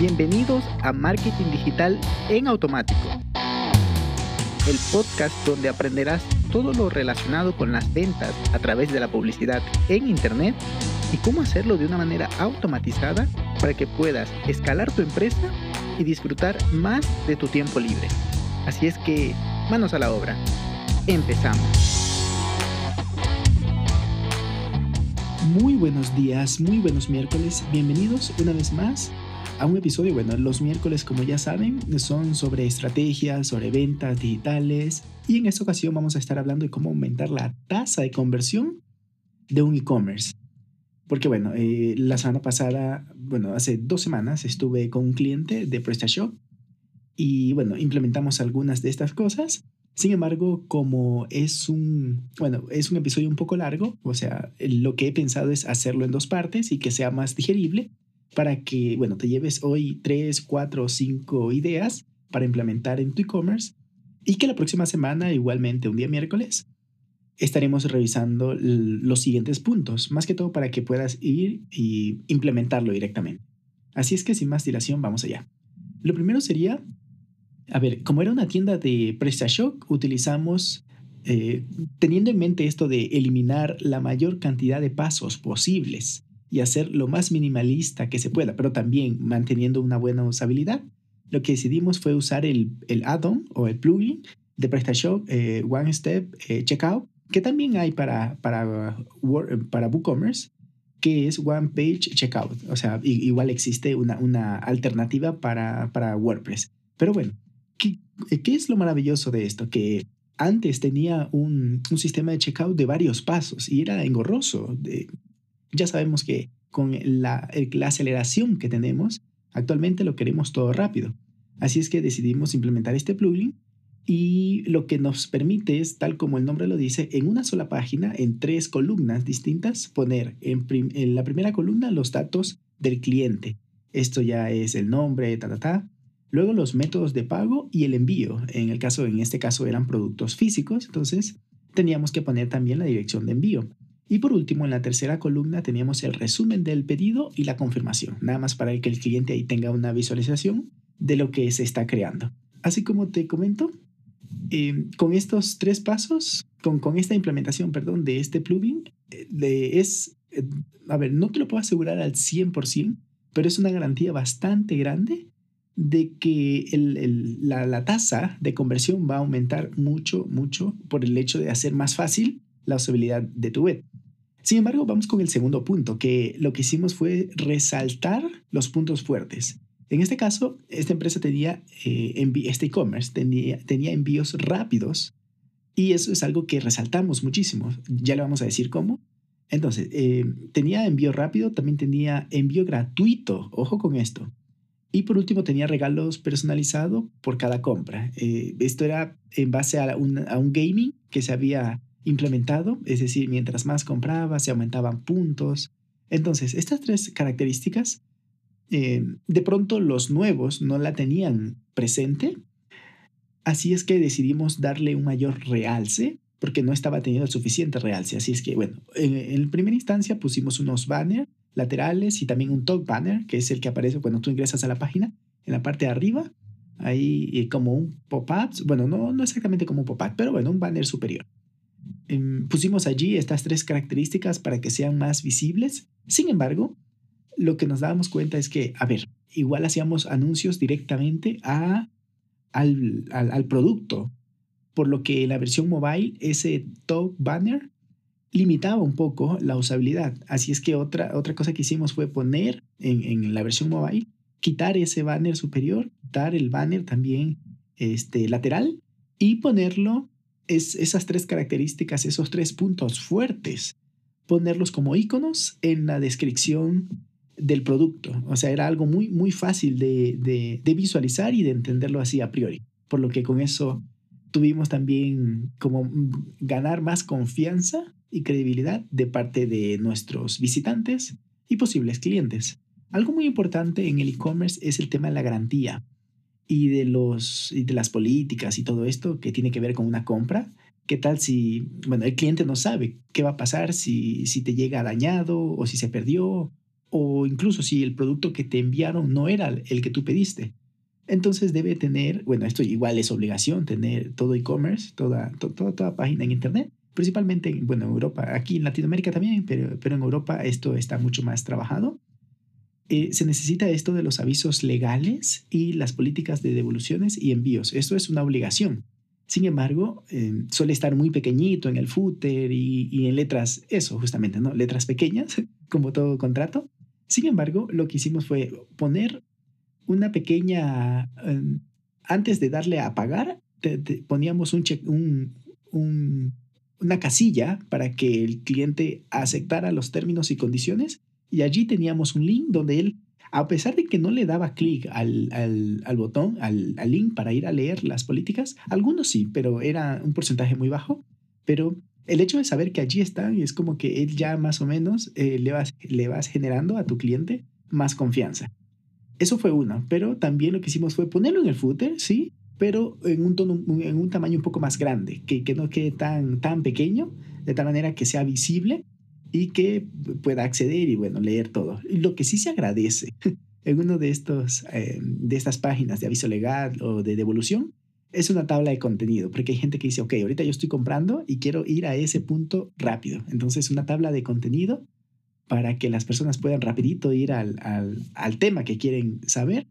Bienvenidos a Marketing Digital en Automático, el podcast donde aprenderás todo lo relacionado con las ventas a través de la publicidad en Internet y cómo hacerlo de una manera automatizada para que puedas escalar tu empresa y disfrutar más de tu tiempo libre. Así es que, manos a la obra. Empezamos. Muy buenos días, muy buenos miércoles. Bienvenidos una vez más a un episodio. Bueno, los miércoles, como ya saben, son sobre estrategias, sobre ventas digitales. Y en esta ocasión vamos a estar hablando de cómo aumentar la tasa de conversión de un e-commerce. Porque bueno, eh, la semana pasada, bueno, hace dos semanas estuve con un cliente de PrestaShop y bueno, implementamos algunas de estas cosas sin embargo, como es un, bueno, es un episodio un poco largo, o sea, lo que he pensado es hacerlo en dos partes y que sea más digerible para que, bueno, te lleves hoy tres, cuatro o cinco ideas para implementar en tu e-commerce y que la próxima semana, igualmente un día miércoles, estaremos revisando los siguientes puntos, más que todo para que puedas ir y implementarlo directamente. Así es que sin más dilación, vamos allá. Lo primero sería a ver, como era una tienda de PrestaShop, utilizamos, eh, teniendo en mente esto de eliminar la mayor cantidad de pasos posibles y hacer lo más minimalista que se pueda, pero también manteniendo una buena usabilidad, lo que decidimos fue usar el, el add-on o el plugin de PrestaShop eh, One Step eh, Checkout, que también hay para, para, para WooCommerce, que es One Page Checkout. O sea, igual existe una, una alternativa para, para WordPress. Pero bueno, ¿qué, es lo maravilloso de esto? Que antes tenía un, sistema de checkout de varios pasos y era engorroso. Ya sabemos que con la, aceleración que tenemos, actualmente lo queremos todo rápido. Así es que decidimos implementar este plugin y lo que nos permite es, tal como el nombre lo dice, en una sola página, en tres columnas distintas, poner en, en la primera columna los datos del cliente. Esto ya es el nombre, ta, ta, ta. Luego los métodos de pago y el envío. En el caso, en este caso eran productos físicos, entonces teníamos que poner también la dirección de envío. Y por último, en la tercera columna teníamos el resumen del pedido y la confirmación, nada más para que el cliente ahí tenga una visualización de lo que se está creando. Así como te comento, eh, con estos tres pasos, con, con, esta implementación, perdón, de este plugin, eh, es, eh, a ver, no te lo puedo asegurar al 100%, pero es una garantía bastante grande de que la, tasa de conversión va a aumentar mucho, mucho por el hecho de hacer más fácil la usabilidad de tu web. Sin embargo, vamos con el segundo punto, que lo que hicimos fue resaltar los puntos fuertes. En este caso, esta empresa tenía, eh, este e-commerce tenía, tenía envíos rápidos y eso es algo que resaltamos muchísimo. Ya le vamos a decir cómo. Entonces, eh, tenía envío rápido, también tenía envío gratuito. Ojo con esto. Y por último tenía regalos personalizados por cada compra. Eh, esto era en base a un, a un, gaming que se había implementado, es decir, mientras más compraba se aumentaban puntos. Entonces, estas tres características, eh, de pronto los nuevos no la tenían presente, así es que decidimos darle un mayor realce porque no estaba teniendo el suficiente realce. Así es que, bueno, en, primera instancia pusimos unos banners laterales y también un top banner, que es el que aparece cuando tú ingresas a la página, en la parte de arriba, ahí eh, como un pop-up, bueno, no, no exactamente como un pop-up, pero bueno, un banner superior. Em, pusimos allí estas tres características para que sean más visibles. Sin embargo, lo que nos dábamos cuenta es que, a ver, igual hacíamos anuncios directamente a, al, al, producto, por lo que la versión mobile ese top banner limitaba un poco la usabilidad. Así es que otra, otra cosa que hicimos fue poner en, en la versión mobile, quitar ese banner superior, quitar el banner también este, lateral y ponerlo, es, esas tres características, esos tres puntos fuertes, ponerlos como iconos en la descripción del producto. O sea, era algo muy, muy fácil de, de, de visualizar y de entenderlo así a priori. Por lo que con eso tuvimos también como ganar más confianza y credibilidad de parte de nuestros visitantes y posibles clientes. Algo muy importante en el e-commerce es el tema de la garantía y de, los, y de las políticas y todo esto que tiene que ver con una compra. ¿Qué tal si, bueno, el cliente no sabe qué va a pasar si, si te llega dañado o si se perdió o incluso si el producto que te enviaron no era el que tú pediste. Entonces debe tener, bueno, esto igual es obligación, tener todo e-commerce, toda, toda, toda página en Internet, principalmente, bueno, en Europa, aquí en Latinoamérica también, pero, pero en Europa esto está mucho más trabajado. Eh, se necesita esto de los avisos legales y las políticas de devoluciones y envíos. Esto es una obligación. Sin embargo, eh, suele estar muy pequeñito en el footer y, en letras, eso justamente, ¿no? Letras pequeñas, como todo contrato. Sin embargo, lo que hicimos fue poner una pequeña, em, antes de darle a pagar, poníamos un, una casilla para que el cliente aceptara los términos y condiciones y allí teníamos un link donde él, a pesar de que no le daba clic al, al, botón, al, al, link para ir a leer las políticas, algunos sí, pero era un porcentaje muy bajo, pero el hecho de saber que allí están es como que él ya más o menos eh, le, vas, le vas generando a tu cliente más confianza. Eso fue uno, pero también lo que hicimos fue ponerlo en el footer, sí, pero en un, tono, en un tamaño un poco más grande, que, que no quede tan, tan pequeño, de tal manera que sea visible y que pueda acceder y bueno, leer todo. Lo que sí se agradece en uno de, estos, eh, de estas páginas de aviso legal o de devolución es una tabla de contenido, porque hay gente que dice, ok, ahorita yo estoy comprando y quiero ir a ese punto rápido. Entonces, una tabla de contenido para que las personas puedan rapidito ir al, al, tema que quieren saber,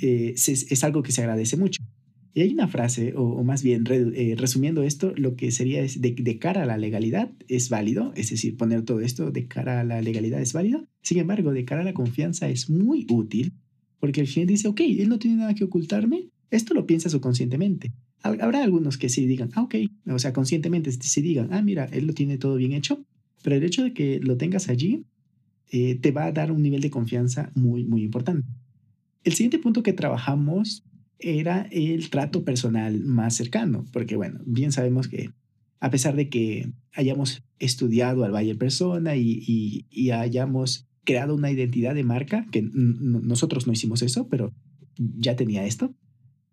eh, es, algo que se agradece mucho. Y hay una frase, o, más bien eh, resumiendo esto, lo que sería es de, de, cara a la legalidad es válido, es decir, poner todo esto de cara a la legalidad es válido. Sin embargo, de cara a la confianza es muy útil, porque el cliente dice, ok, él no tiene nada que ocultarme, esto lo piensa subconscientemente. Habrá algunos que sí digan, ah, ok, o sea, conscientemente sí digan, ah, mira, él lo tiene todo bien hecho, pero el hecho de que lo tengas allí eh, te va a dar un nivel de confianza muy, muy importante. El siguiente punto que trabajamos era el trato personal más cercano, porque bueno, bien sabemos que a pesar de que hayamos estudiado al Bayer persona y, y, hayamos creado una identidad de marca, que nosotros no hicimos eso, pero ya tenía esto,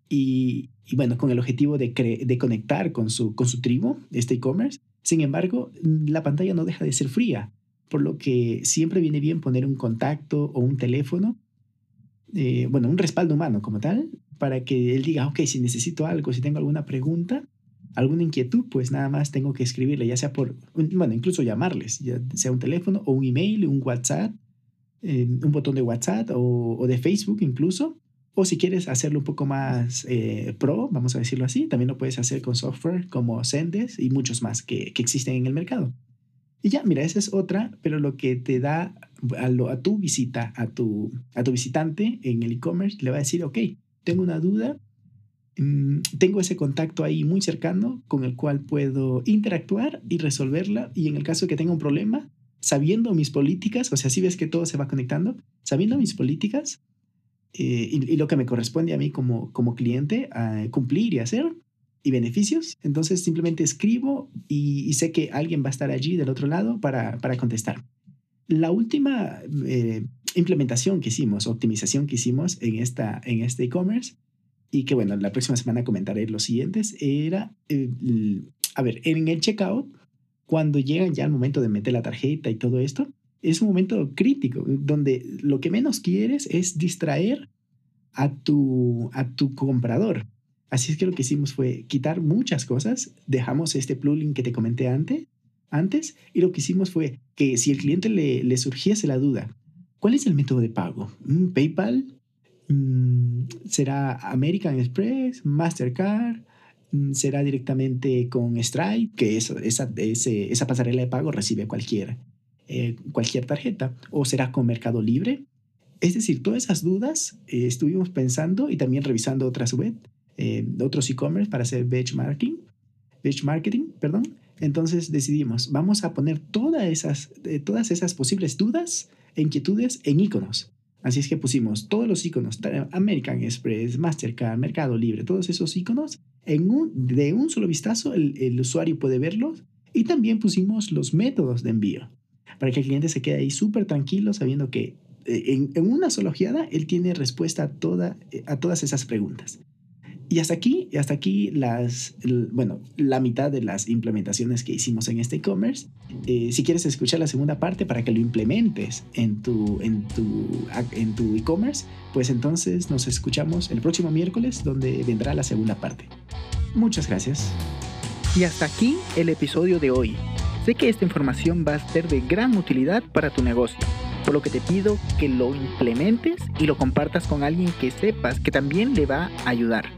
y, y, bueno, con el objetivo de, de conectar con su, con su tribu, este e-commerce. Sin embargo, la pantalla no deja de ser fría, por lo que siempre viene bien poner un contacto o un teléfono, eh, bueno, un respaldo humano como tal, para que él diga, ok, si necesito algo, si tengo alguna pregunta, alguna inquietud, pues nada más tengo que escribirle, ya sea por, bueno, incluso llamarles, ya sea un teléfono o un email, un WhatsApp, eh, un botón de WhatsApp o, de Facebook incluso, o si quieres hacerlo un poco más eh, pro, vamos a decirlo así, también lo puedes hacer con software como Sendes y muchos más que, existen en el mercado. Y ya, mira, esa es otra, pero lo que te da a tu visita, a tu, a tu visitante en el e-commerce, le va a decir, ok, tengo una duda, mmm, tengo ese contacto ahí muy cercano con el cual puedo interactuar y resolverla. Y en el caso que tenga un problema, sabiendo mis políticas, o sea, si ves que todo se va conectando, sabiendo mis políticas, eh, y, y, lo que me corresponde a mí como, como cliente a cumplir y hacer y beneficios. Entonces simplemente escribo y, y, sé que alguien va a estar allí del otro lado para, para contestar. La última eh, implementación que hicimos, optimización que hicimos en, esta, en este e-commerce, y que bueno, la próxima semana comentaré los siguientes, era, eh, a ver, en el checkout, cuando llega ya el momento de meter la tarjeta y todo esto, es un momento crítico donde lo que menos quieres es distraer a tu, a tu comprador. Así es que lo que hicimos fue quitar muchas cosas, dejamos este plugin que te comenté antes, antes y lo que hicimos fue que si el cliente le surgiese la duda, ¿cuál es el método de pago? ¿Mm, ¿PayPal? ¿Mm, ¿Será American Express? ¿Mastercard? ¿Mm, ¿Será directamente con Stripe? Que eso, esa, ese, esa pasarela de pago recibe cualquiera eh, cualquier tarjeta o será con Mercado Libre. Es decir, todas esas dudas eh, estuvimos pensando y también revisando otras web, eh, otros e-commerce para hacer benchmarking, benchmarking, perdón. Entonces decidimos, vamos a poner todas esas, eh, todas esas posibles dudas e inquietudes en iconos. Así es que pusimos todos los iconos, American Express, Mastercard, Mercado Libre, todos esos iconos, en un, de un solo vistazo el, el usuario puede verlos y también pusimos los métodos de envío para que el cliente se quede ahí súper tranquilo sabiendo que eh, en, en, una sola ojeada él tiene respuesta toda, a todas esas preguntas. Y hasta aquí, hasta aquí las, bueno, la mitad de las implementaciones que hicimos en este e-commerce. Eh, si quieres escuchar la segunda parte para que lo implementes en tu, en tu, en tu e-commerce, pues entonces nos escuchamos el próximo miércoles donde vendrá la segunda parte. Muchas gracias. Y hasta aquí el episodio de hoy. Sé que esta información va a ser de gran utilidad para tu negocio, por lo que te pido que lo implementes y lo compartas con alguien que sepas que también le va a ayudar.